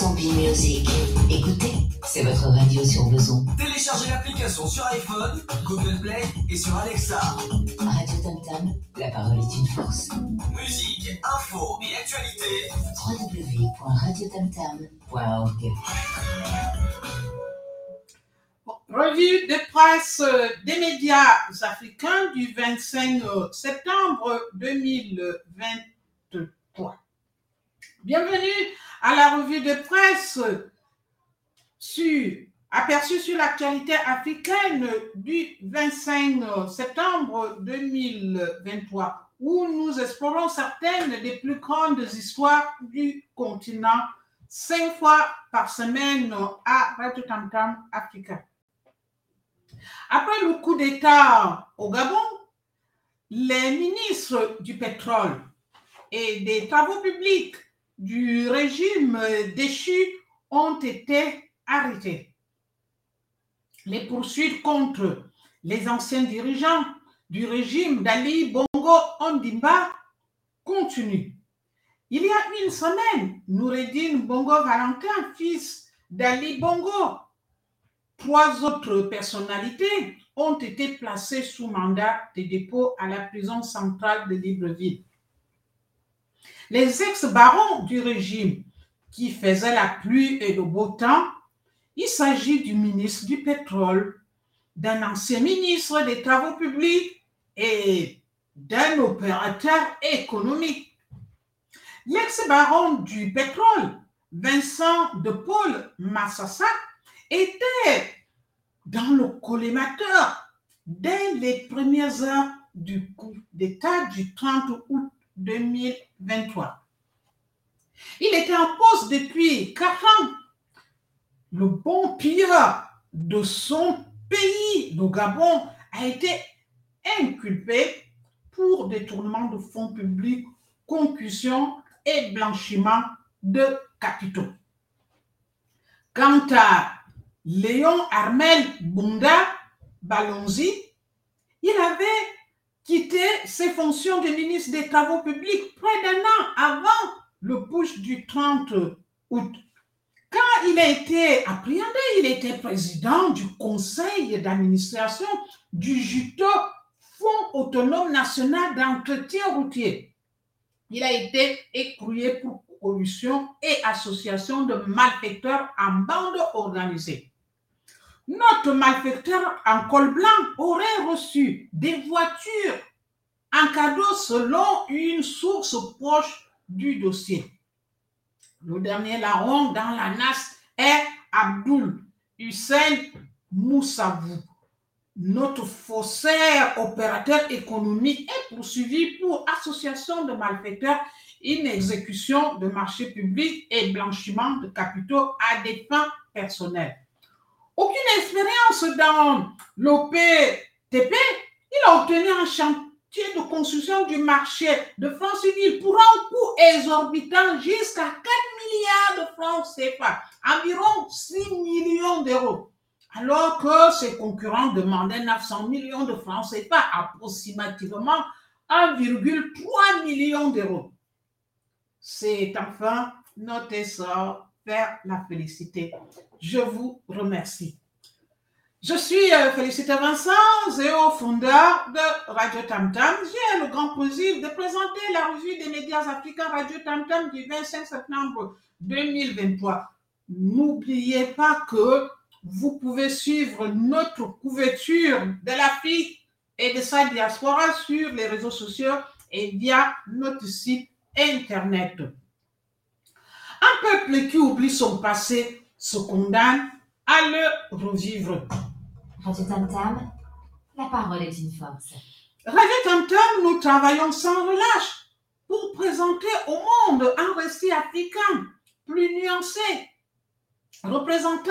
Music. 100% B-Music. Écoutez, c'est votre radio sur besoin. Téléchargez l'application sur iPhone, Google Play et sur Alexa. Radio Tam Tam, la parole est une force. Musique, info et actualité. www.radiotamtam.org Revue de presse des médias africains du 25 septembre 2023. Bienvenue à la revue de presse sur, aperçue sur l'actualité africaine du 25 septembre 2023, où nous explorons certaines des plus grandes histoires du continent cinq fois par semaine à Radio Africa. Après le coup d'État au Gabon, les ministres du pétrole et des travaux publics du régime déchu ont été arrêtés. Les poursuites contre les anciens dirigeants du régime d'Ali Bongo Ondimba continuent. Il y a une semaine, Noureddin Bongo Valentin, fils d'Ali Bongo, trois autres personnalités ont été placées sous mandat de dépôt à la prison centrale de Libreville. Les ex-barons du régime qui faisaient la pluie et le beau temps, il s'agit du ministre du pétrole, d'un ancien ministre des travaux publics et d'un opérateur économique. L'ex-baron du pétrole, Vincent de Paul Massassa, était dans le collimateur dès les premières heures du coup d'État du 30 août 2023. Il était en poste depuis quatre ans. Le bon pire de son pays, le Gabon, a été inculpé pour détournement de fonds publics, concussion et blanchiment de capitaux. Quant à Léon Armel Bunda Balonzi, il avait quitté ses fonctions de ministre des Travaux publics près d'un an avant le push du 30 août. Quand il a été appréhendé, il était président du conseil d'administration du JUTO, Fonds autonome national d'entretien routier. Il a été écroué pour corruption et association de malfaiteurs en bande organisée. Notre malfaiteur en col blanc aurait reçu des voitures en cadeau selon une source proche du dossier. Le dernier larron dans la NAS est Abdul Hussein Moussavou. Notre faussaire opérateur économique est poursuivi pour association de malfaiteurs, inexécution de marchés publics et blanchiment de capitaux à des fins personnelles. Aucune expérience dans l'OPTP, il a obtenu un chantier de construction du marché de Franceville pour un coût exorbitant jusqu'à 4 milliards de francs CFA, environ 6 millions d'euros. Alors que ses concurrents demandaient 900 millions de francs CFA, approximativement 1,3 million d'euros. C'est enfin notre essor vers la félicité. Je vous remercie. Je suis euh, Félicité Vincent, Zéo, fondeur de Radio Tam Tam. J'ai le grand plaisir de présenter la revue des médias africains Radio Tam Tam du 25 septembre 2023. N'oubliez pas que vous pouvez suivre notre couverture de l'Afrique et de sa diaspora sur les réseaux sociaux et via notre site Internet. Un peuple qui oublie son passé se condamne à le revivre. Radio Tam Tam, la parole est une force. Radio Tam Tam, nous travaillons sans relâche pour présenter au monde un récit africain plus nuancé, représentant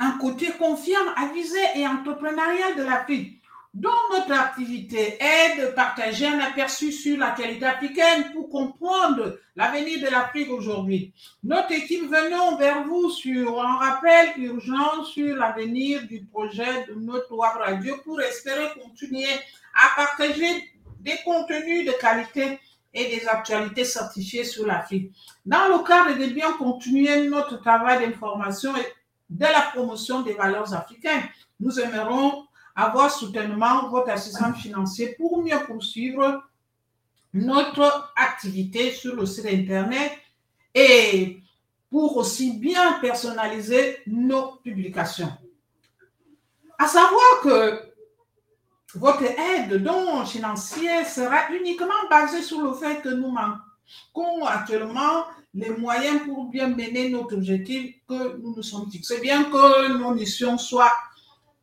un côté confiant, avisé et entrepreneurial de l'Afrique, dont notre activité est de partager un aperçu sur la qualité africaine pour comprendre l'avenir de l'Afrique aujourd'hui. Notre équipe venons vers vous sur un rappel urgent sur l'avenir du projet de notre web radio pour espérer continuer à partager des contenus de qualité et des actualités certifiées sur l'Afrique. Dans le cadre de bien continuer notre travail d'information et de la promotion des valeurs africaines, nous aimerons avoir soudainement votre assistance financière pour mieux poursuivre notre activité sur le site Internet et pour aussi bien personnaliser nos publications. À savoir que votre aide donc financière sera uniquement basée sur le fait que nous manquons actuellement les moyens pour bien mener notre objectif que nous nous sommes fixés, bien que nos missions soient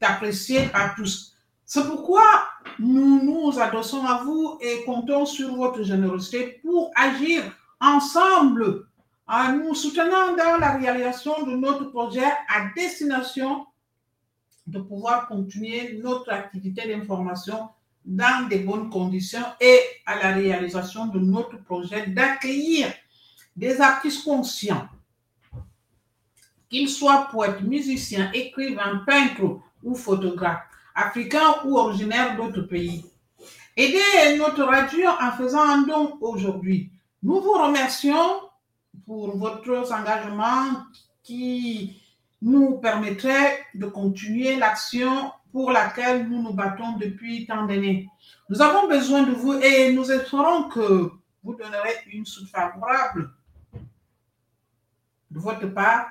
appréciées par tous. C'est pourquoi nous nous adossons à vous et comptons sur votre générosité pour agir ensemble en nous soutenant dans la réalisation de notre projet à destination de pouvoir continuer notre activité d'information dans de bonnes conditions et à la réalisation de notre projet d'accueillir des artistes conscients, qu'ils soient poètes, musiciens, écrivains, peintres ou photographes, africains ou originaires d'autres pays. Aidez notre radio en faisant un don aujourd'hui. Nous vous remercions pour votre engagement qui nous permettrait de continuer l'action pour laquelle nous nous battons depuis tant d'années. Nous avons besoin de vous et nous espérons que vous donnerez une suite favorable de votre part.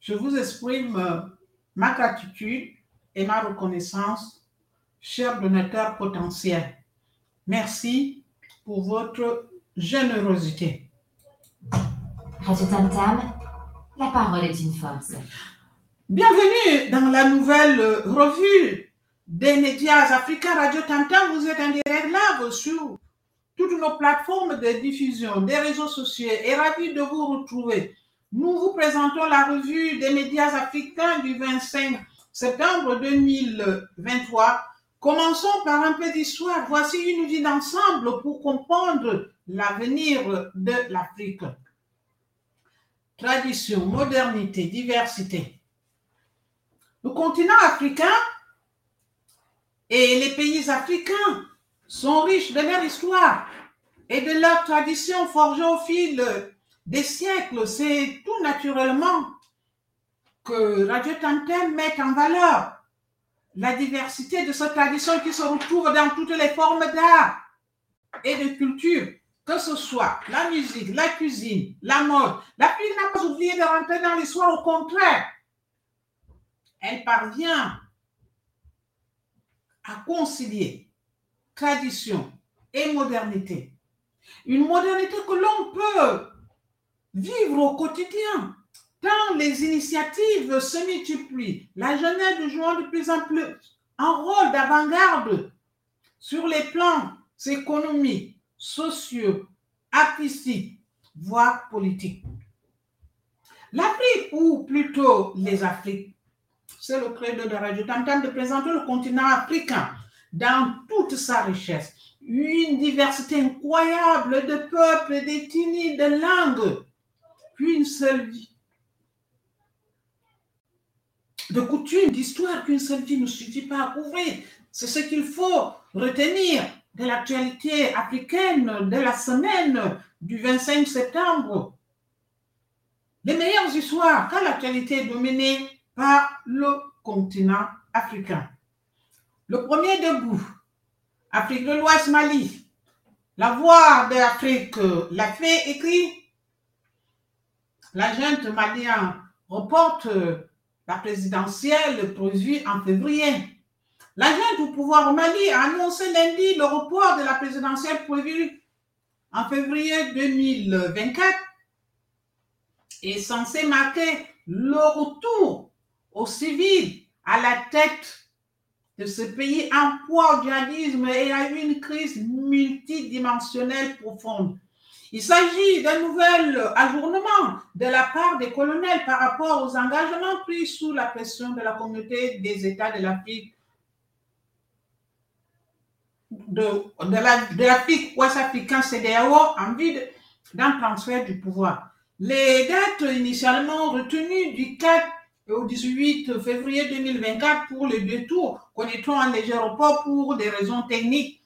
Je vous exprime ma gratitude et ma reconnaissance, chers donateurs potentiels. Merci pour votre générosité. Radio Tam Tam, la parole est une force. Bienvenue dans la nouvelle revue des médias africains Radio Tam Tam. Vous êtes en direct live sur toutes nos plateformes de diffusion, des réseaux sociaux et ravi de vous retrouver. Nous vous présentons la revue des médias africains du 25 septembre 2023. Commençons par un peu d'histoire. Voici une vie d'ensemble pour comprendre l'avenir de l'Afrique. Tradition, modernité, diversité. Le continent africain et les pays africains sont riches de leur histoire et de leur tradition forgée au fil des siècles. C'est tout naturellement que Radio Tantem met en valeur la diversité de cette tradition qui se retrouve dans toutes les formes d'art et de culture, que ce soit la musique, la cuisine, la mode. L'Afrique n'a pas oublié de rentrer dans l'histoire, au contraire. Elle parvient à concilier tradition et modernité. Une modernité que l'on peut vivre au quotidien, tant les initiatives se multiplient, la jeunesse jouant de plus en plus un rôle d'avant-garde sur les plans économiques, sociaux, artistiques, voire politiques. L'Afrique, ou plutôt les Afriques, c'est le credo de Radio Tantam de présenter le continent africain dans toute sa richesse. Une diversité incroyable de peuples, d'ethnies, de langues, qu'une seule vie de coutumes, d'histoire qu'une seule vie ne suffit pas à couvrir. C'est ce qu'il faut retenir de l'actualité africaine de la semaine du 25 septembre. Les meilleures histoires quand l'actualité est dominée par le continent africain. Le premier debout, Afrique de l'Ouest, Mali. La voix de l'Afrique l'a fait écrit. La junte malienne reporte la présidentielle prévue en février. La junte au pouvoir au Mali a annoncé lundi le report de la présidentielle prévue en février 2024 est censé marquer le retour aux civils à la tête de ce pays en poids au djihadisme et à une crise multidimensionnelle profonde. Il s'agit d'un nouvel ajournement de la part des colonels par rapport aux engagements pris sous la pression de la communauté des États de l'Afrique de, l'Afrique ouest africaine CDAO en vue d'un transfert du pouvoir. Les dates initialement retenues du 4 au 18 février 2024 pour le détour connaîtront un léger report pour des raisons techniques?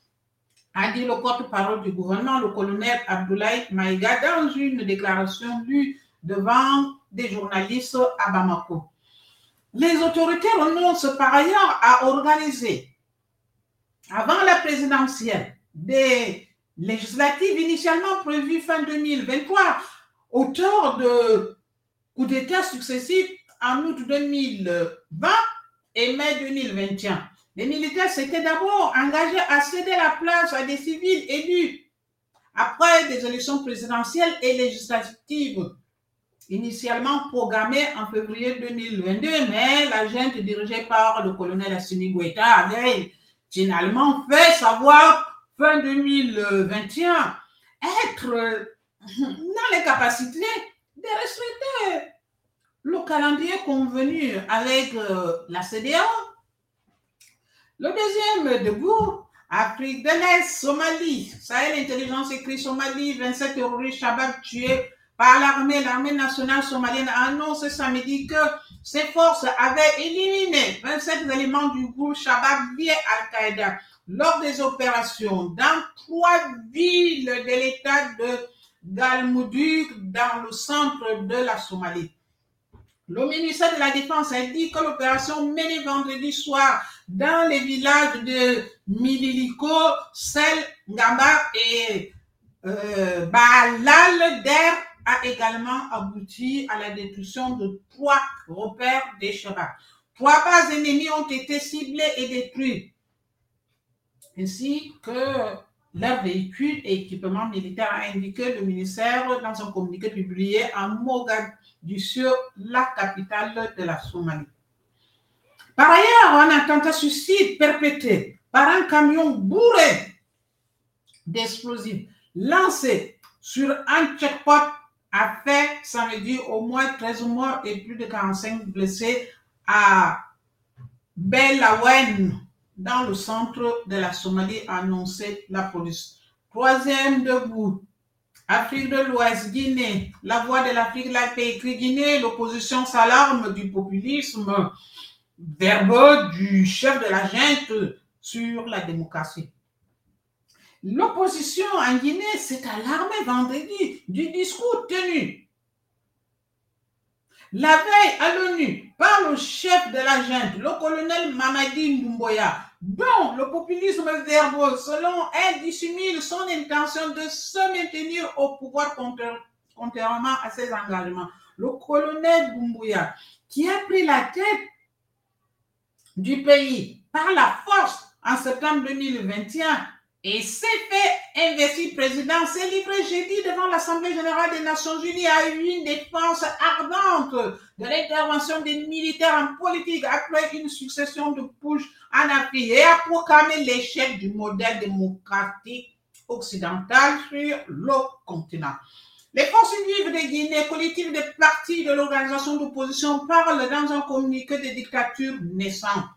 A dit le porte-parole du gouvernement, le colonel Abdoulaye Maïga, dans une déclaration lue devant des journalistes à Bamako. Les autorités renoncent par ailleurs à organiser, avant la présidentielle, des législatives initialement prévues fin 2023, auteur de coups d'État successifs en août 2020 et mai 2021. Les militaires s'étaient d'abord engagés à céder la place à des civils élus après des élections présidentielles et législatives initialement programmées en février 2022, mais la junte dirigée par le colonel Assimi Goïta avait finalement fait savoir fin 2021 être dans les capacités de respecter le calendrier convenu avec euh, la CDA. Le deuxième debout, Afrique de l'Est, Somalie. Sahel Intelligence écrit Somalie, 27 terroristes Shabab tués par l'armée. L'armée nationale somalienne a annoncé samedi que ses forces avaient éliminé 27 éléments du groupe Shabab à Al-Qaïda lors des opérations dans trois villes de l'état de Galmudug dans le centre de la Somalie. Le ministère de la Défense a dit que l'opération menée vendredi soir dans les villages de Mililiko, Sel, Ngamba et euh, Balal Der a également abouti à la destruction de trois repères des. Trois bases ennemies ont été ciblées et détruites, ainsi que leurs véhicules et équipements militaires, a indiqué le ministère dans un communiqué publié en Mogadiscio, la capitale de la Somalie. Par ailleurs, un attentat suicide perpétré par un camion bourré d'explosifs lancé sur un checkpoint a fait samedi au moins 13 morts et plus de 45 blessés à Belawen, dans le centre de la Somalie, a annoncé la police. Troisième debout, Afrique de l'Ouest, Guinée, la voix de l'Afrique, la pays écrit Guinée, l'opposition s'alarme du populisme verbeux du chef de la junte sur la démocratie. L'opposition en Guinée s'est alarmée vendredi du discours tenu la veille à l'ONU par le chef de la junte, le colonel Mamadi Mbouya, dont le populisme verbeux, selon elle, dissimule son intention de se maintenir au pouvoir contrairement à ses engagements. Le colonel Doumbouya, qui a pris la tête du pays par la force en septembre 2021 et s'est fait investir président, s'est livré jeudi devant l'Assemblée générale des Nations unies à une défense ardente de l'intervention des militaires en politique après une succession de pushs en Afrique et a proclamé l'échec du modèle démocratique occidental sur le continent. Les forces de Guinée, collectif des partis de l'organisation d'opposition, parlent dans un communiqué de dictature naissante.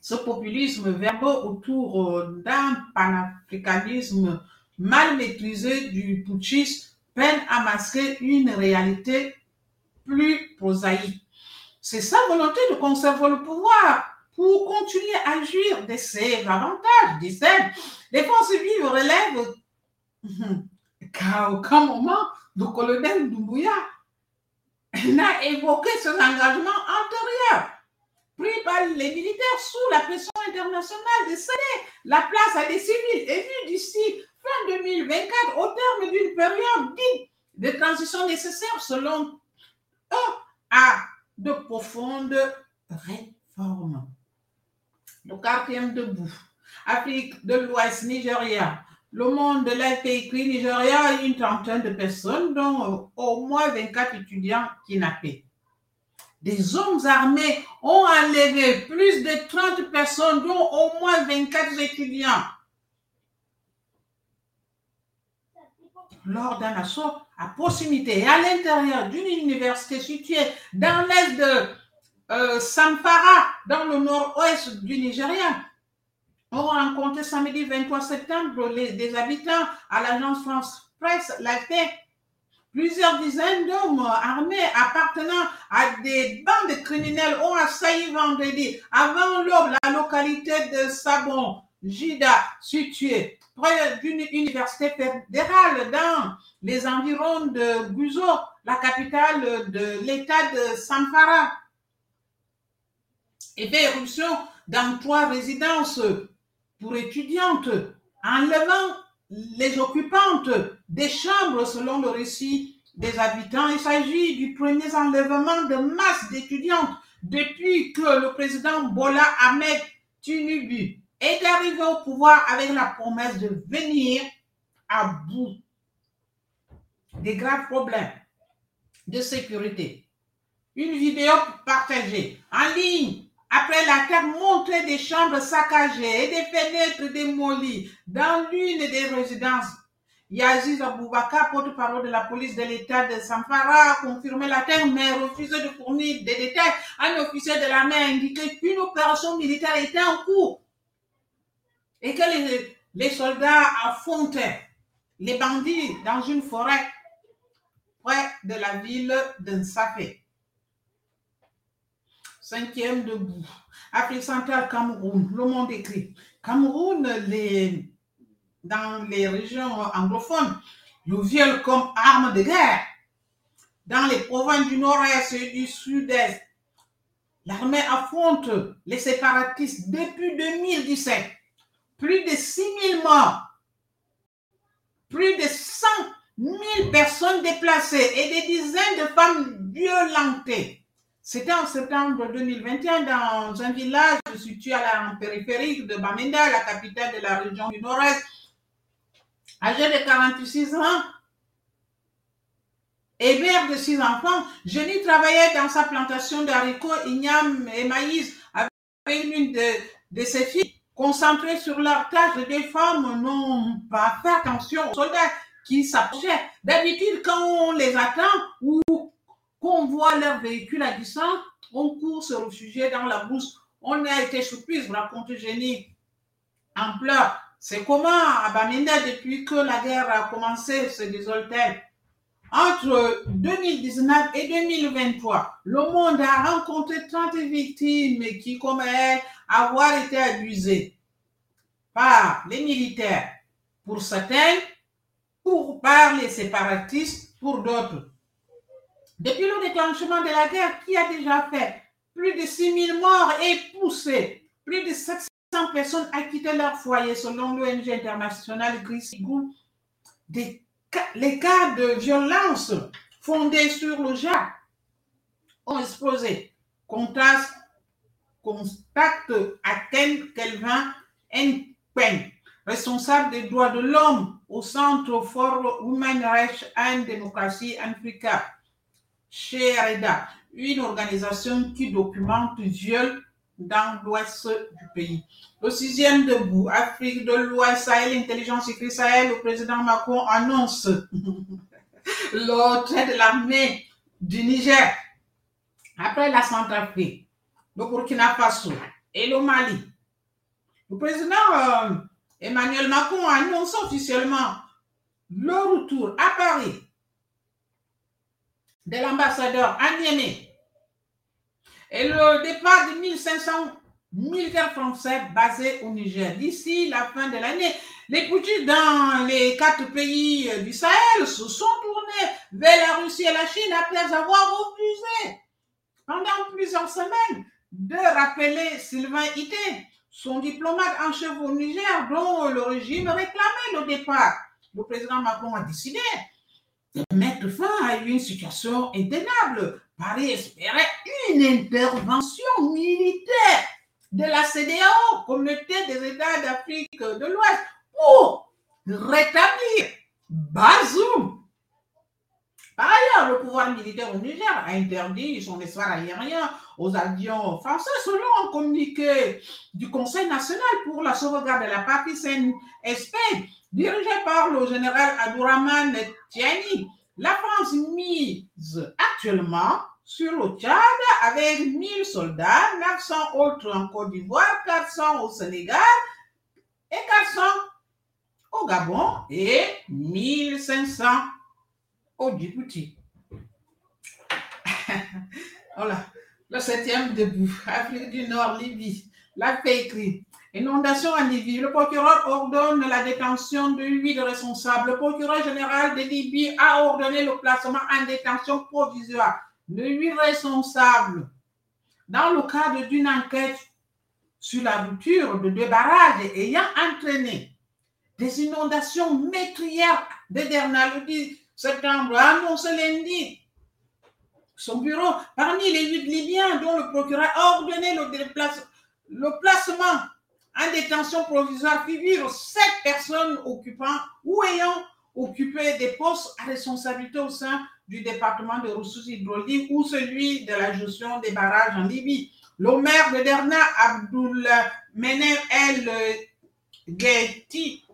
Ce populisme verbeux autour d'un panafricanisme mal maîtrisé du putschisme peine à masquer une réalité plus prosaïque. C'est sa volonté de conserver le pouvoir pour continuer à jouir de ses avantages, disait Les forces vives relèvent. Qu'à aucun moment le colonel Doumbouya n'a évoqué engagements antérieurs pris par les militaires sous la pression internationale de céder la place à des civils. Élus d'ici fin 2024 au terme d'une période dite de transition nécessaire selon eux à de profondes réformes. Le quatrième debout, Afrique de l'Ouest, Nigeria, le monde de l'API Nigeria, une trentaine de personnes, dont au moins 24 étudiants kidnappés des hommes armés ont enlevé plus de 30 personnes, dont au moins 24 étudiants. Lors d'un assaut à proximité et à l'intérieur d'une université située dans l'est de euh, Samfara, dans le nord-ouest du Nigeria, ont rencontré samedi 23 septembre des habitants à l'agence France Presse, la paix Plusieurs dizaines d'hommes armés appartenant à des bandes criminelles ont assailli vendredi avant l'aube la localité de Sabon, Jida, situé près d'une université fédérale dans les environs de Guzo, la capitale de l'État de Samfara, et fait éruption dans trois résidences pour étudiantes, enlevant les occupantes des chambres selon le récit des habitants. Il s'agit du premier enlèvement de masse d'étudiantes depuis que le président Bola Ahmed Tinubu est arrivé au pouvoir avec la promesse de venir à bout des graves problèmes de sécurité. Une vidéo partagée en ligne après l'attaque montrait des chambres saccagées et des fenêtres démolies dans l'une des résidences. Yaziz Aboubaka, porte-parole de la police de l'État de Samfara, a confirmé l'attaque mais refusé de fournir des détails. Un officier de l'armée a indiqué qu'une opération militaire était en cours et que les, les soldats affrontaient les bandits dans une forêt près de la ville de Nsafé. Cinquième debout. Afrique centrale, Cameroun. Le monde écrit. Cameroun, les, dans les régions anglophones, le viol comme arme de guerre. Dans les provinces du nord-est et du sud-est, l'armée affronte les séparatistes depuis 2017. Plus de 6 000 morts, plus de 100 000 personnes déplacées et des dizaines de femmes violentées. C'était en septembre 2021 dans un village situé à la périphérique de Bamenda, la capitale de la région du Nord-Est. Âgé de 46 ans et mère de six enfants, Jenny travaillait dans sa plantation d'haricots, ignames et maïs avec l'une de, ses filles. Concentrées sur leur tâche, les femmes n'ont pas fait attention aux soldats qui s'approchaient. D'habitude, quand on les attend ou qu'on voit leur véhicule à distance, on court se réfugier dans la brousse. On a été surprise, raconte Jenny en pleurs. C'est comment à Bamenda, depuis que la guerre a commencé, se désole-t-elle Entre 2019 et 2023, le monde a rencontré 30 victimes qui, comme elle, avoir été abusées par les militaires pour certains, ou par les séparatistes pour d'autres. Depuis le déclenchement de la guerre, qui a déjà fait plus de 6 000 morts et poussé plus de 700 personnes à quitter leur foyer, selon l'ONG internationale cas- les cas de violence fondés sur le genre ont explosé. Contraste, constate Athènes Kelvin Npen, responsable des droits de l'homme au Centre for Human Rights and Democracy Africa, chez REDA, une organisation qui documente viols dans l'ouest du pays. Le sixième debout, Afrique de l'Ouest, Sahel, Intelligence écrit Sahel, le président Macron annonce le de l'armée du Niger après la Centrafrique, le Burkina Faso et le Mali. Le président euh, Emmanuel Macron annonce officiellement le retour à Paris de l'ambassadeur à et le départ de 1500 militaires français basés au Niger. D'ici la fin de l'année, les putschistes dans les quatre pays du Sahel se sont tournés vers la Russie et la Chine après avoir refusé pendant plusieurs semaines de rappeler Sylvain Ité, son diplomate en chef au Niger dont le régime réclamait le départ. Le président Macron a décidé de mettre fin à une situation intenable. Paris espérait une intervention militaire de la CDAO, Communauté des États d'Afrique de l'Ouest, pour rétablir Bazoum. Par ailleurs, le pouvoir militaire au Niger a interdit son espace aérien aux avions français selon un communiqué du Conseil national pour la sauvegarde de la partie CNSP dirigé par le général Abdourahman Tiani. La France mise actuellement sur le Tchad avec 1000 soldats, 900 autres en Côte d'Ivoire, 400 au Sénégal et 400 au Gabon et 1500 au Djibouti. voilà, le septième debout, Afrique du Nord, Libye. La paix écrit. Inondation en Libye. Le procureur ordonne la détention de huit responsables. Le procureur général de Libye a ordonné le placement en détention provisoire de huit responsables dans le cadre d'une enquête sur la rupture de deux barrages ayant entraîné des inondations métrières de Derna le 10 septembre, a annoncé lundi son bureau parmi les huit Libyens dont le procureur a ordonné le, déplace- le placement en détention provisoire figurent sept personnes occupant ou ayant occupé des postes à responsabilité au sein du département de ressources hydrauliques ou celui de la gestion des barrages en Libye. Le maire de Derna, Abdul Menem El Ghetti,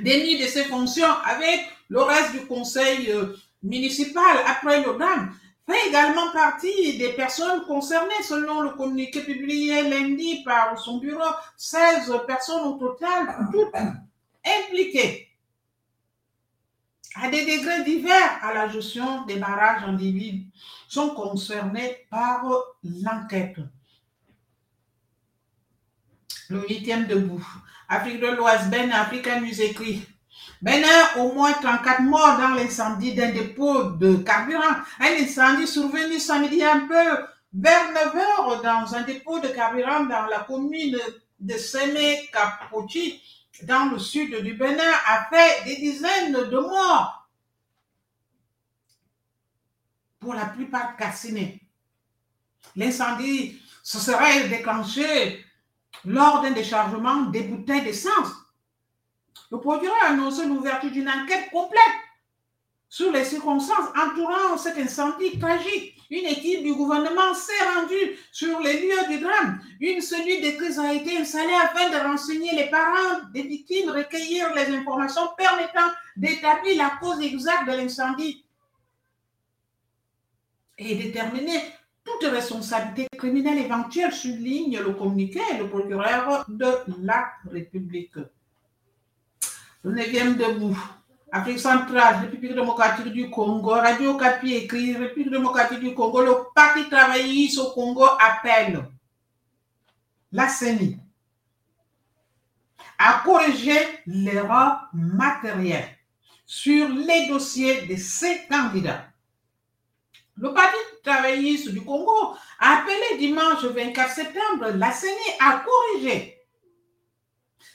démis de ses fonctions avec le reste du conseil euh, municipal après le drame, fait également partie des personnes concernées selon le communiqué publié lundi par son bureau. 16 personnes au total, toutes impliquées à des degrés divers à la gestion des barrages en Libye sont concernées par l'enquête. Le huitième debout. Afrique de l'Ouest, Ben Africa nous écrit. Bénin, au moins 34 morts dans l'incendie d'un dépôt de carburant. Un incendie survenu samedi un peu vers 9 heures dans un dépôt de carburant dans la commune de Sémé Kapoti, dans le sud du Bénin, a fait des dizaines de morts. Pour la plupart calcinés. L'incendie se serait déclenché lors d'un déchargement des bouteilles d'essence. Le procureur a annoncé l'ouverture d'une enquête complète sur les circonstances entourant cet incendie tragique. Une équipe du gouvernement s'est rendue sur les lieux du drame. Une cellule de crise a été installée afin de renseigner les parents des victimes, recueillir les informations permettant d'établir la cause exacte de l'incendie et déterminer toute responsabilité criminelle éventuelle, souligne le communiqué et le procureur de la République. Neuvième debout. Afrique centrale, République démocratique du Congo, Radio Capi écrit, République démocratique du Congo, le Parti travailliste au Congo appelle la CENI à corriger l'erreur matérielle sur les dossiers de ces candidats. Le Parti travailliste du Congo a appelé dimanche 24 septembre la CENI à corriger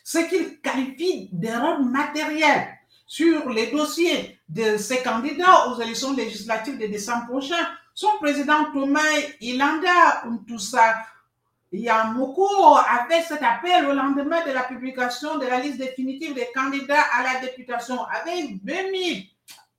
ce qu'il qualifie d'erreur matérielle sur les dossiers de ces candidats aux élections législatives de décembre prochain. Son président Thomas Ilanda Ntoussa Yamoko a fait cet appel au lendemain de la publication de la liste définitive des candidats à la députation avec 2000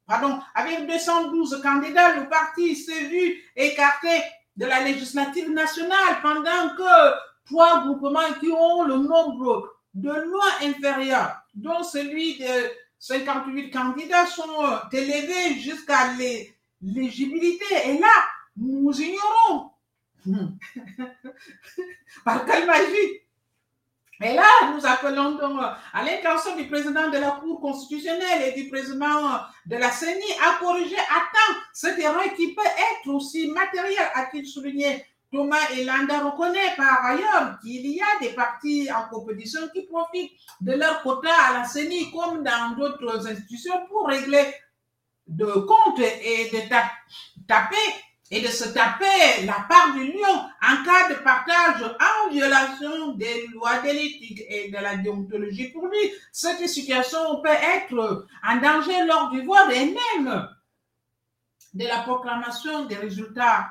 pardon, avec 212 candidats, le parti s'est vu écarté de la législative nationale pendant que trois groupements qui ont le nombre de loin inférieur, dont celui de 58 candidats, sont élevés jusqu'à l'éligibilité. Et là, nous ignorons. Par quelle magie? Et là, nous appelons donc à l'intention du président de la Cour constitutionnelle et du président de la CENI à corriger à temps cette erreur qui peut être aussi matérielle, a-t-il souligné. Thomas Elanda reconnaît par ailleurs qu'il y a des partis en compétition qui profitent de leur quota à la CENI comme dans d'autres institutions pour régler de comptes et de taper et de se taper la part du lion en cas de partage en violation des lois de l'éthique et de la déontologie. Pour lui, cette situation peut être en danger lors du vote et même de la proclamation des résultats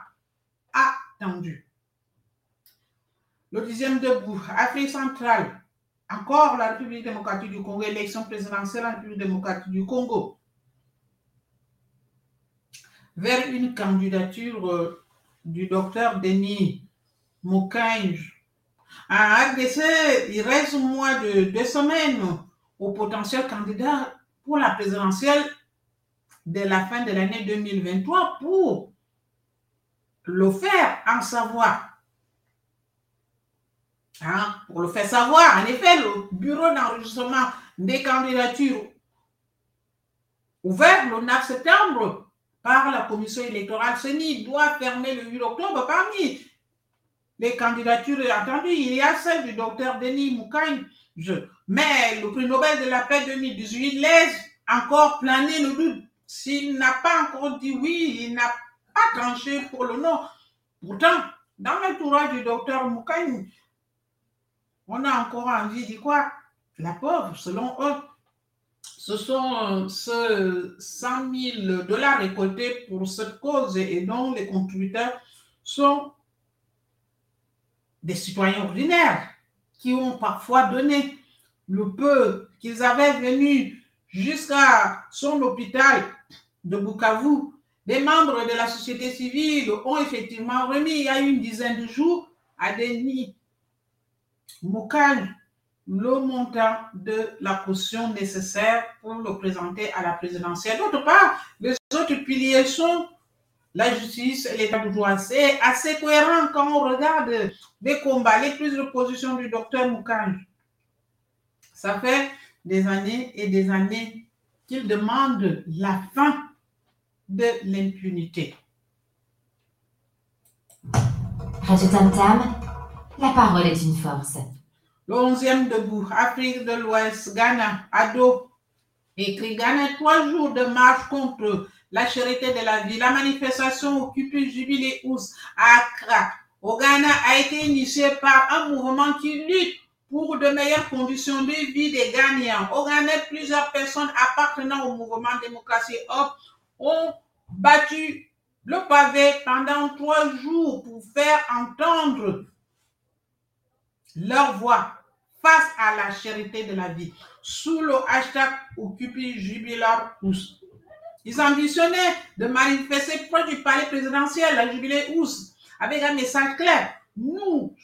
Le dixième debout, Afrique centrale, encore la République démocratique du Congo, élection présidentielle en République démocratique du Congo. Vers une candidature euh, du docteur Denis Mukwege. À RDC, il reste moins de deux semaines au potentiel candidat pour la présidentielle de la fin de l'année 2023 pour le faire en savoir. Hein, pour le faire savoir, en effet, le bureau d'enregistrement des candidatures ouvert le 9 septembre par la commission électorale CENI doit fermer le 8 octobre. Parmi les candidatures attendues. Il y a celle du docteur Denis Moukagne, mais le prix Nobel de la paix 2018 laisse encore planer le doute. S'il n'a pas encore dit oui, il n'a pas tranché pour le non. Pourtant, dans l'entourage du docteur Moukagne, on a encore envie de quoi La pauvre, selon eux, ce sont ce 100 000 dollars récoltés pour cette cause et dont les contributeurs sont des citoyens ordinaires qui ont parfois donné le peu qu'ils avaient venu jusqu'à son hôpital de Bukavu. Des membres de la société civile ont effectivement remis il y a une dizaine de jours à Denis Moukane le montant de la caution nécessaire pour le présenter à la présidentielle. D'autre part, les autres piliers sont la justice l'état de droit. C'est assez cohérent quand on regarde les combats, les prises de position du docteur Moukane. Ça fait des années et des années qu'il demande la fin de l'impunité. Radio Tam Tam, la parole est une force. Le 11e debout, Afrique de l'Ouest, Ghana, Ado, écrit Ghana, trois jours de marche contre la charité de la vie. La manifestation occupée Jubilé Ous à Accra, au Ghana, a été initiée par un mouvement qui lutte pour de meilleures conditions de vie des Ghanéens. Au Ghana, plusieurs personnes appartenant au mouvement démocratie Hop ont battu le pavé pendant trois jours pour faire entendre leur voix face à la charité de la vie sous le hashtag Occupy Jubilar Ous. Ils ambitionnaient de manifester près du palais présidentiel, la Jubilé Ous, avec un message clair. Nous,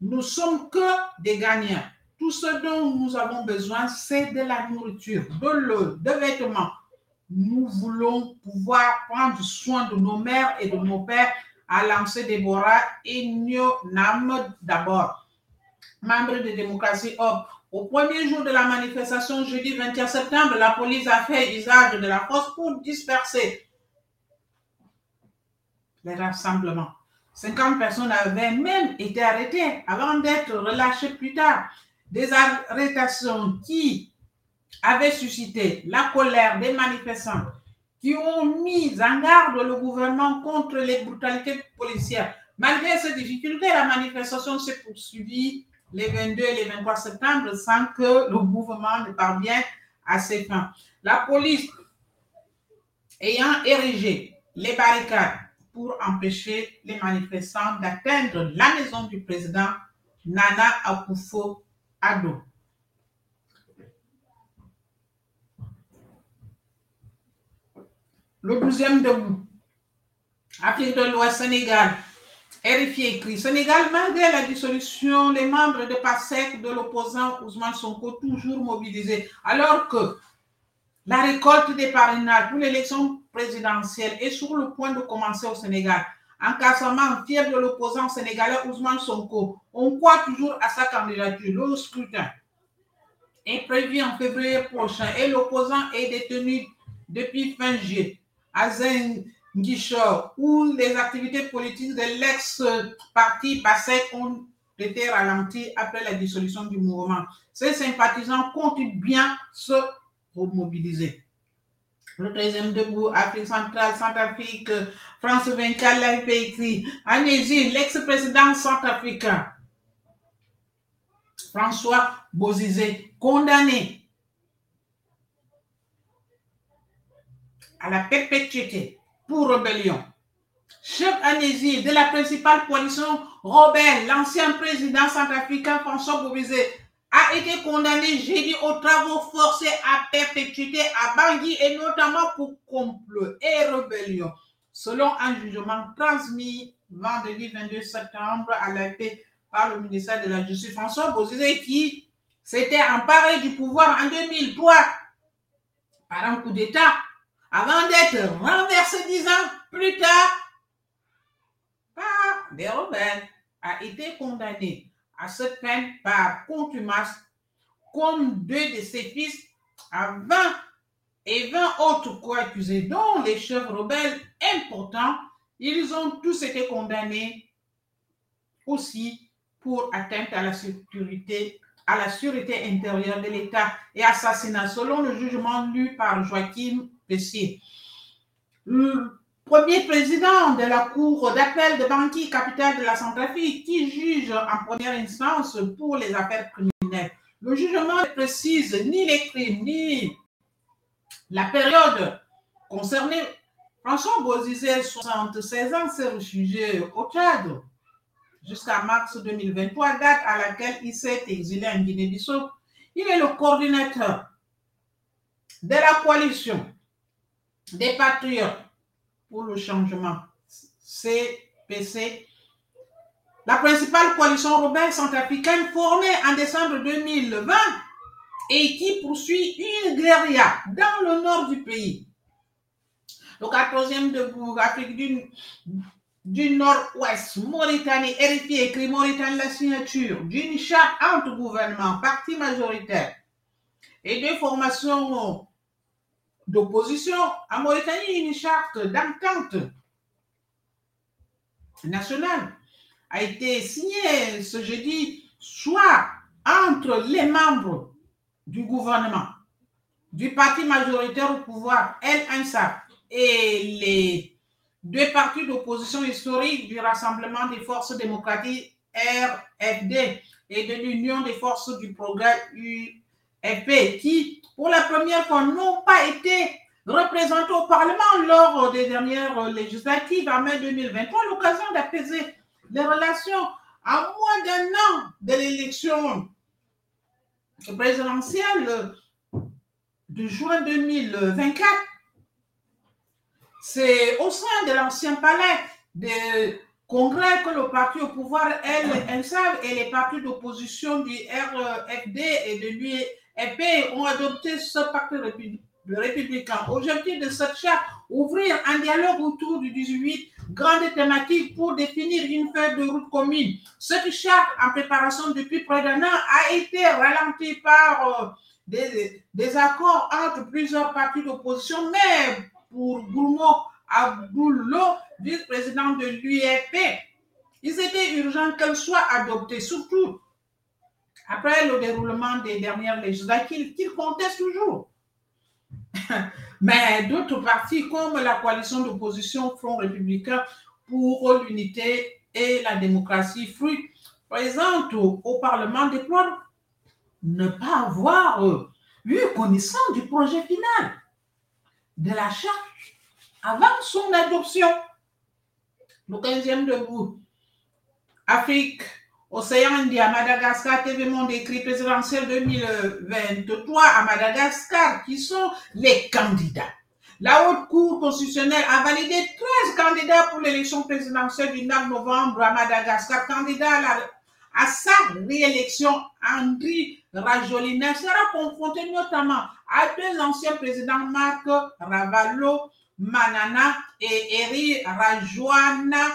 nous sommes que des gagnants. Tout ce dont nous avons besoin, c'est de la nourriture, de l'eau, de vêtements. Nous voulons pouvoir prendre soin de nos mères et de nos pères, à lancer Déborah et Nam d'abord membres de démocratie Hop. Au premier jour de la manifestation, jeudi 21 septembre, la police a fait usage de la force pour disperser les rassemblements. 50 personnes avaient même été arrêtées avant d'être relâchées plus tard. Des arrestations qui avaient suscité la colère des manifestants, qui ont mis en garde le gouvernement contre les brutalités policières. Malgré ces difficultés, la manifestation s'est poursuivie les 22 et les 23 septembre sans que le mouvement ne parvienne à ses fins. La police ayant érigé les barricades pour empêcher les manifestants d'atteindre la maison du président Nana Akufo-Addo. Le 12e debout, Afrique de l'Ouest, Sénégal, RFI écrit Sénégal, malgré la dissolution, les membres de PASSEC de l'opposant Ousmane Sonko toujours mobilisés, alors que la récolte des parrainages pour l'élection présidentielle est sur le point de commencer au Sénégal. En cassement, fier de l'opposant sénégalais Ousmane Sonko, on croit toujours à sa candidature. Le scrutin est prévu en février prochain et l'opposant est détenu depuis fin juillet. Azen Guichot, où les activités politiques de l'ex-parti passé ont été ralenties après la dissolution du mouvement. Ces sympathisants comptent bien se remobiliser. Le deuxième debout, Afrique centrale, Centrafrique, France 24, l'AFP écrit, en l'ex-président centrafricain, François Bozizé, condamné à la perpétuité pour rébellion. Chef exil de la principale coalition rebelle, l'ancien président centrafricain François Bobizé a été condamné jeudi aux travaux forcés à perpétuité à Bangui et notamment pour complot et rébellion, selon un jugement transmis vendredi 22 septembre à la paix par le ministère de la Justice François Bozizé qui s'était emparé du pouvoir en 2003 par un coup d'État avant d'être renversé dix ans plus tard par des rebelles, a été condamné à cette peine par contumace comme deux de ses fils à 20 et 20 autres co-accusés, dont les chefs rebelles importants. Ils ont tous été condamnés aussi pour atteinte à la sécurité, à la sûreté intérieure de l'État et assassinat, selon le jugement lu par Joachim Le premier président de la Cour d'appel de Bangui, capitale de la Centrafrique, qui juge en première instance pour les affaires criminelles. Le jugement ne précise ni les crimes, ni la période concernée. François Bozizé, 76 ans, s'est réfugié au Tchad jusqu'à mars 2023, date à laquelle il s'est exilé en Guinée-Bissau. Il est le coordinateur de la coalition des patriotes pour le changement, CPC, la principale coalition rebelle centrafricaine formée en décembre 2020 et qui poursuit une guérilla dans le nord du pays. Le 14e de Afrique du, Nord-Ouest, Mauritanie, RFI écrit Mauritanie la signature d'une charte entre gouvernements, partis majoritaires et deux formations d'opposition. En Mauritanie, une charte d'entente nationale a été signée ce jeudi soit entre les membres du gouvernement, du parti majoritaire au pouvoir, El Ansar, et les deux partis d'opposition historiques du Rassemblement des forces démocratiques RFD et de l'Union des forces du progrès UFP qui, pour la première fois, n'ont pas été représentés au Parlement lors des dernières législatives en mai 2023, l'occasion d'apaiser les relations à moins d'un an de l'élection présidentielle de juin 2024 c'est au sein de l'ancien palais de congrès que le parti au pouvoir, LNSAV, et les partis d'opposition du RFD et de l'UEP ont adopté ce pacte républicain. Objectif de cette charte, ouvrir un dialogue autour du 18 grandes thématiques pour définir une feuille de route commune. Cette charte, en préparation depuis près d'un an, a été ralentie par euh, des, des accords entre plusieurs partis d'opposition, mais pour Gourmo Abdoulo, vice-président de l'UEP. Il était urgent qu'elle soit adoptée, surtout après le déroulement des dernières législatives, qu'il conteste toujours. Mais d'autres partis, comme la coalition d'opposition Front républicain pour l'unité et la démocratie, fruit, présente au Parlement, déplorent ne pas avoir eu connaissance du projet final de la charte avant son adoption. Le 15e debout. Afrique, Océan Indien, Madagascar, TV Monde écrit présidentiel 2023 à Madagascar, qui sont les candidats. La Haute Cour constitutionnelle a validé 13 candidats pour l'élection présidentielle du 9 novembre à Madagascar. Candidat à, à sa réélection, Andri Rajolina sera confronté notamment à deux anciens présidents, Marc Ravalo Manana et Eri Rajwana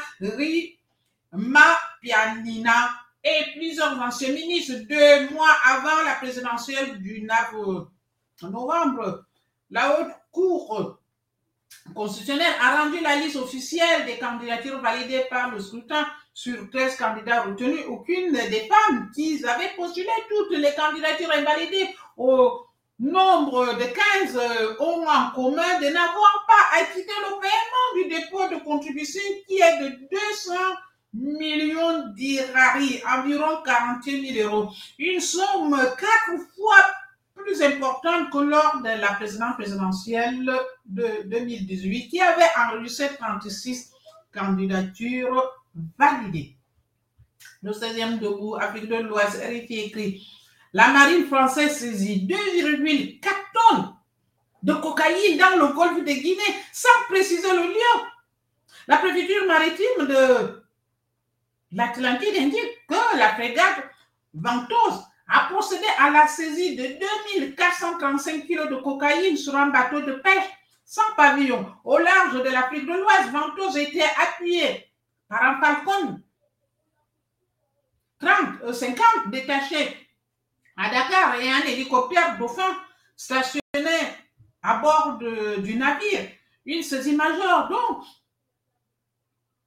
Pianina et plusieurs anciens ministres deux mois avant la présidentielle du 9 novembre. La Haute Cour constitutionnelle a rendu la liste officielle des candidatures validées par le scrutin sur 13 candidats retenus. Aucune des femmes qui avaient postulé toutes les candidatures invalidées au nombre de 15 ont en commun de n'avoir pas acquitté le paiement du dépôt de contribution qui est de 200 millions d'irari, environ 41 000 euros. Une somme quatre fois plus importante que lors de la présidence présidentielle de 2018 qui avait enregistré 36 candidatures validées. Le 16e debout, Afrique de l'Ouest, RFI écrit la marine française saisit 2,4 tonnes de cocaïne dans le golfe de Guinée sans préciser le lieu. La préfecture maritime de l'Atlantide indique que la frégate Ventose a procédé à la saisie de 2435 kg de cocaïne sur un bateau de pêche sans pavillon au large de l'Afrique de l'Ouest. Ventose était appuyée par un falcon 30, 50 détachés à Dakar et un hélicoptère dauphin stationné à bord du navire. Une saisie majeure, donc,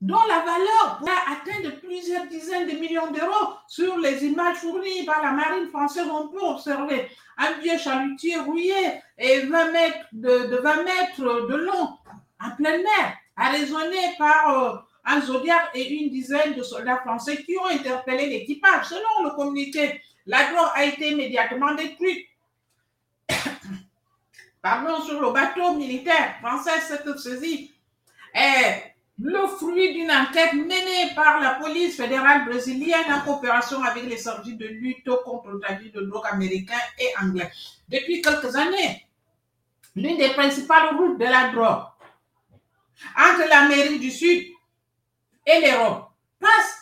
dont la valeur pourrait atteindre plusieurs dizaines de millions d'euros. Sur les images fournies par la marine française, on peut observer un vieux chalutier rouillé et 20 mètres de, de 20 mètres de long en pleine mer, arraisonné par euh, un Zodiac et une dizaine de soldats français qui ont interpellé l'équipage. Selon le communiqué, la drogue a été immédiatement détruite. Pardon, sur le bateau militaire français, cette saisie est le fruit d'une enquête menée par la police fédérale brésilienne en coopération avec les services de lutte contre le trafic de drogue américains et anglais. Depuis quelques années, l'une des principales routes de la drogue entre l'Amérique du Sud et l'Europe passe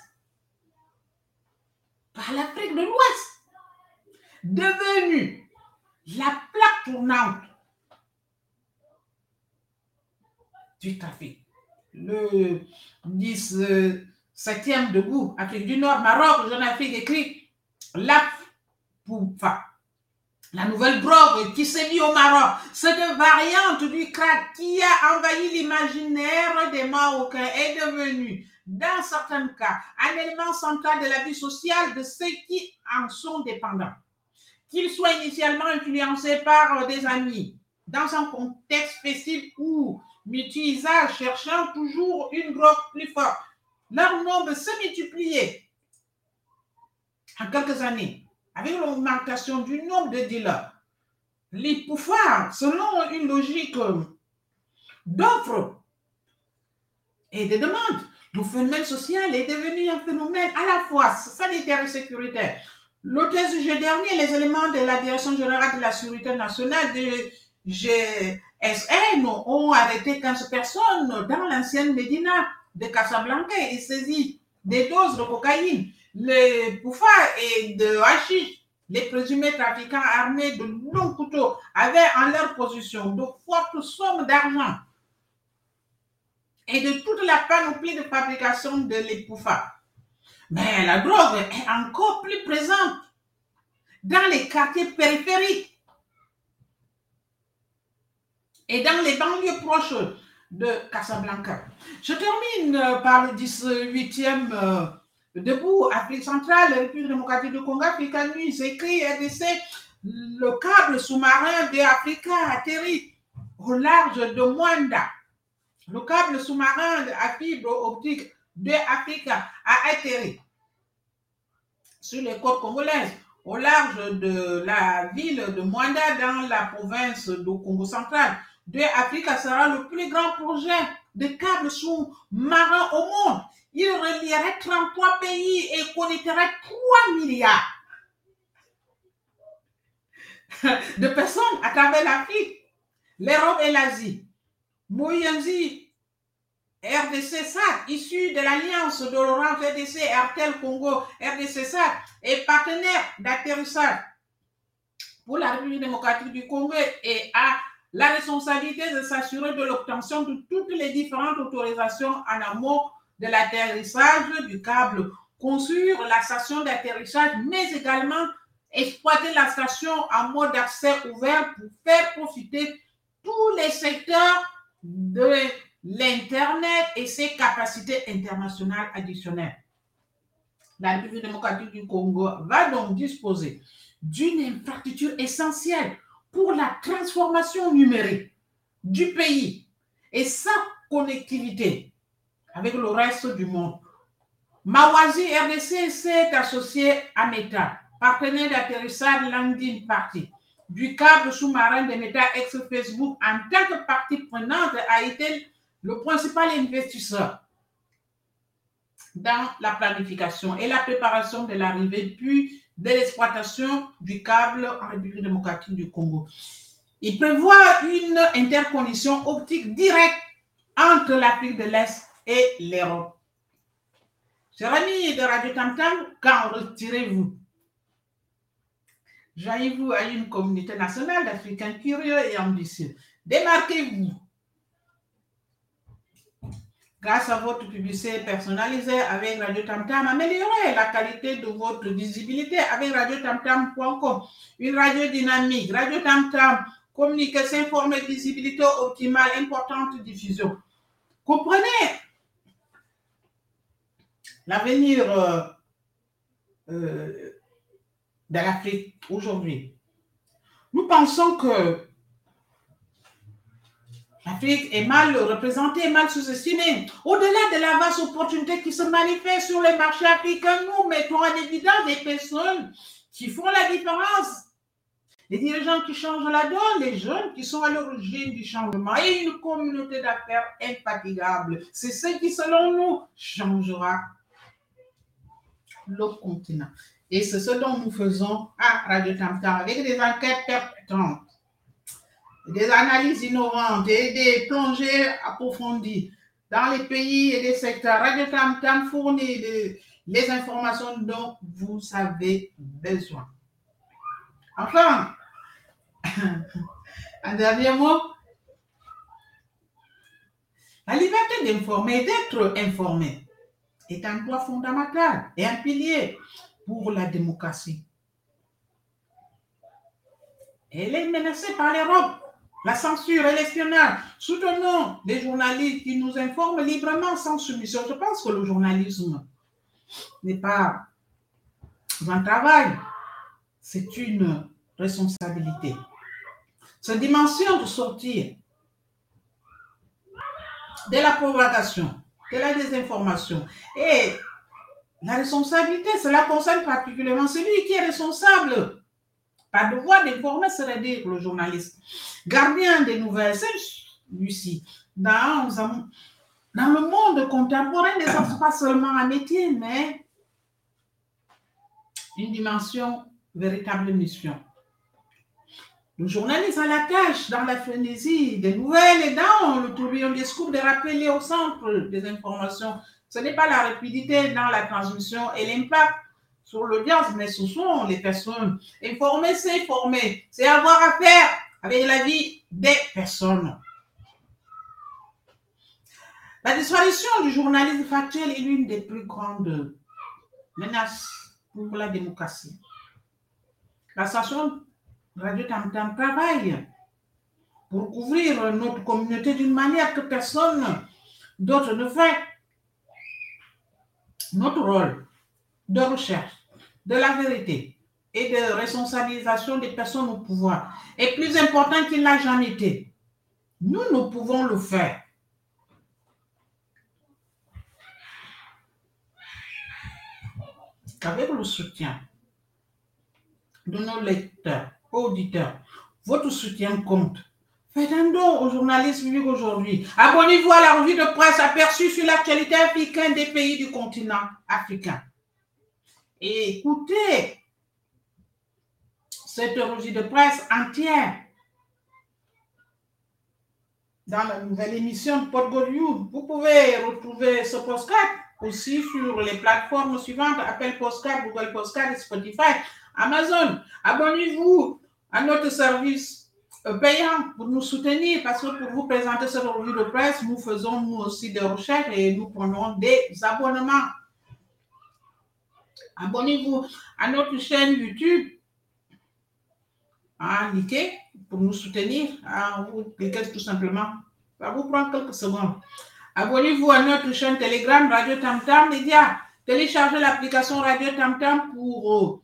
par l'Afrique de l'Ouest, devenue la plaque tournante du trafic. Le 17e debout, Afrique du Nord, Maroc, Jeune Afrique écrit la poufa. La nouvelle drogue qui s'est mise au Maroc, cette variante du crack qui a envahi l'imaginaire des Marocains est devenue, dans certains cas, un élément central de la vie sociale de ceux qui en sont dépendants. Qu'ils soient initialement influencés par des amis, dans un contexte spécifique ou multi-usage cherchant toujours une drogue plus forte, leur nombre s'est multiplié en quelques années avec l'augmentation du nombre de dealers, les pouvoirs, selon une logique d'offre et de demande, le phénomène social est devenu un phénomène à la fois sanitaire et sécuritaire. L'hôtesse du jeudi dernier, les éléments de la Direction générale de la sécurité nationale de GSN ont arrêté 15 personnes dans l'ancienne Médina de Casablanca et saisi des doses de cocaïne les poufards et de hachis, les présumés trafiquants armés de longs couteaux avaient en leur possession de fortes sommes d'argent et de toute la panoplie de fabrication de l'époufa. Mais la drogue est encore plus présente dans les quartiers périphériques et dans les banlieues proches de Casablanca. Je termine par le 18e Debout, Afrique centrale, République démocratique du Congo, Africa News, écrit RDC, le câble sous-marin de Africa atterrit au large de Mwanda. Le câble sous-marin à fibre optique de a atterri sur les côtes congolaises au large de la ville de Mwanda dans la province du Congo central. De Africa sera le plus grand projet de câble sous-marin au monde il relierait 33 pays et connecterait 3 milliards de personnes à travers l'Afrique, l'Europe et l'Asie. Moyenzi, RDC SAC, issu de l'alliance de l'Orange RDC, RTL Congo, RDC SAC, est partenaire d'atterrissage pour la République démocratique du Congo et a la responsabilité de s'assurer de l'obtention de toutes les différentes autorisations en amont de l'atterrissage du câble, construire la station d'atterrissage, mais également exploiter la station en mode accès ouvert pour faire profiter tous les secteurs de l'Internet et ses capacités internationales additionnelles. La République démocratique du Congo va donc disposer d'une infrastructure essentielle pour la transformation numérique du pays et sa connectivité avec le reste du monde. Mawazi RDC s'est associé à Meta, partenaire d'atterrissage Landing Party, du câble sous-marin de Meta ex-Facebook en tant que partie prenante a été le principal investisseur dans la planification et la préparation de l'arrivée puis de l'exploitation du câble en République démocratique du Congo. Il prévoit une interconnexion optique directe entre l'Afrique de l'Est et l'Europe. Chers amis de Radio Tam Tam, quand retirez-vous? Jaillez-vous à une communauté nationale d'Africains curieux et ambitieux. Démarquez-vous grâce à votre publicité personnalisée avec Radio Tam Tam, améliorez la qualité de votre visibilité avec radiotamtam.com, une radio dynamique. Radio Tam Tam, communiquer, s'informer, visibilité optimale, importante diffusion. Comprenez? L'avenir euh, euh, de l'Afrique aujourd'hui. Nous pensons que l'Afrique est mal représentée, mal sous-estimée. Au-delà de la vaste opportunité qui se manifeste sur les marchés africains, nous mettons en évidence des personnes qui font la différence. Les dirigeants qui changent la donne, les jeunes qui sont à l'origine du changement et une communauté d'affaires infatigable. C'est ce qui, selon nous, changera le continent. Et c'est ce dont nous faisons à Radio Tamtam avec des enquêtes percutantes, des analyses innovantes et des plongées approfondies dans les pays et les secteurs. Radio Tamtam fournit les, les informations dont vous avez besoin. Enfin, un dernier mot. La liberté d'informer, d'être informé, est un droit fondamental et un pilier pour la démocratie. Elle est menacée par l'Europe, la censure et l'espionnage. Soutenons les journalistes qui nous informent librement sans soumission. Je pense que le journalisme n'est pas un travail, c'est une responsabilité. Cette dimension de sortir de la propagation, de la désinformation et la responsabilité, cela concerne particulièrement celui qui est responsable. Pas devoir d'informer, serait dire le journaliste? Gardien des nouvelles, Lucie. Dans, dans le monde contemporain, n'est pas seulement un métier, mais une dimension, véritable mission. Le journaliste a la tâche, dans la frénésie des nouvelles et dans le tourbillon des scoops, de rappeler au centre des informations ce n'est pas la rapidité dans la transmission et l'impact sur l'audience, mais ce sont les personnes. Informer, c'est informer. C'est avoir affaire avec la vie des personnes. La disparition du journalisme factuel est l'une des plus grandes menaces pour la démocratie. La station Radio Tam Tam travaille pour couvrir notre communauté d'une manière que personne d'autre ne fait notre rôle de recherche de la vérité et de responsabilisation des personnes au pouvoir est plus important qu'il n'a jamais été. Nous, nous pouvons le faire. Avec le soutien de nos lecteurs, auditeurs, votre soutien compte. Faites un don aux journalistes publics aujourd'hui. Abonnez-vous à la revue de presse aperçue sur l'actualité africaine des pays du continent africain. Et écoutez cette revue de presse entière dans la nouvelle émission de Port Vous pouvez retrouver ce postcard aussi sur les plateformes suivantes Apple Postcard, Google Postcard, Spotify, Amazon. Abonnez-vous à notre service euh, payant pour nous soutenir parce que pour vous présenter cette revue de presse, nous faisons nous aussi des recherches et nous prenons des abonnements. Abonnez-vous à notre chaîne YouTube. Ah, cliquez pour nous soutenir. Ah, vous tout simplement. Ça vous prend quelques secondes. Abonnez-vous à notre chaîne Telegram Radio Tamtam Média. Téléchargez l'application Radio Tamtam pour euh,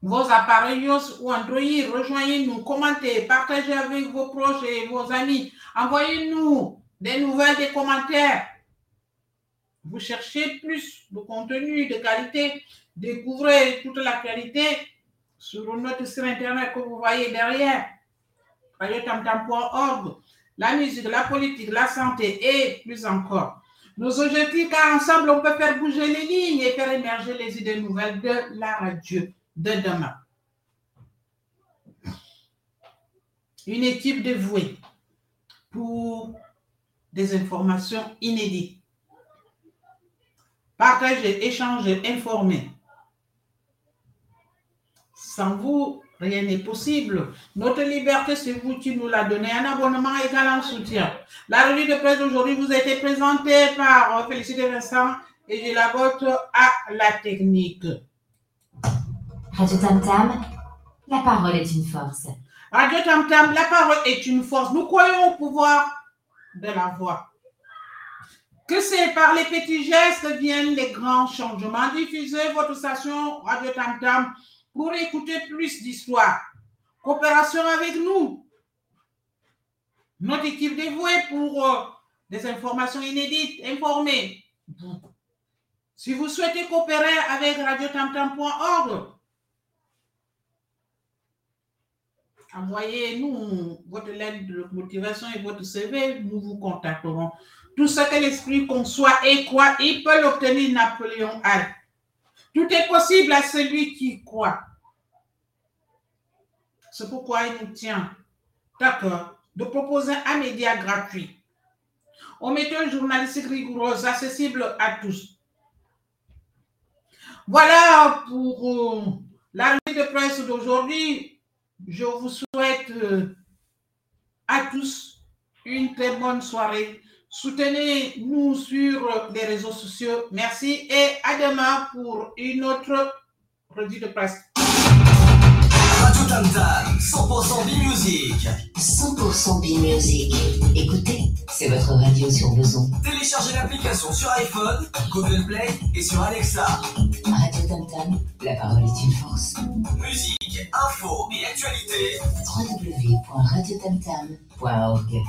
vos appareils ou Android. Rejoignez-nous, commentez, partagez avec vos proches et vos amis. Envoyez-nous des nouvelles, des commentaires. Vous cherchez plus de contenu de qualité. Découvrez toute la qualité sur notre site internet que vous voyez derrière. radiotamtam.org. La musique, la politique, la santé et plus encore. Nos objectifs, car ensemble, on peut faire bouger les lignes et faire émerger les idées nouvelles de la radio de demain. Une équipe dévouée pour des informations inédites. Partager, échanger, informer. Sans vous, rien n'est possible. Notre liberté, c'est vous qui nous l'a donné. Un abonnement égal en soutien. La revue de presse d'aujourd'hui vous a été présentée par Félicité Vincent et je la vote à la technique. Radio Tam Tam, la parole est une force. Radio Tam Tam, la parole est une force. Nous croyons au pouvoir de la voix. que c'est par les petits gestes viennent les grands changements. Diffusez votre station Radio Tam Tam pour écouter plus d'histoires. Coopération avec nous. Notre équipe dévouée pour euh, des informations inédites, informées. Si vous souhaitez coopérer avec radiotamtam.org, envoyez-nous votre lettre de motivation et votre CV, nous vous contacterons. Tout ce que l'esprit conçoit et croit, il peut l'obtenir Napoléon Al. Tout est possible à celui qui croit. C'est pourquoi il nous tient, d'accord, de proposer un média gratuit aux méthodes journalistiques rigoureuses, accessibles à tous. Voilà pour euh, la revue de presse d'aujourd'hui. Je vous souhaite euh, à tous une très bonne soirée. Soutenez-nous sur les réseaux sociaux. Merci et à demain pour une autre revue de presse. Radio Tam Tam, 100% B-Music. 100% B-Music. Écoutez, c'est votre radio sur besoin. Téléchargez l'application sur iPhone, Google Play et sur Alexa. Radio Tam Tam, la parole est une force. Musique, info et actualité. www.radiotamtam.org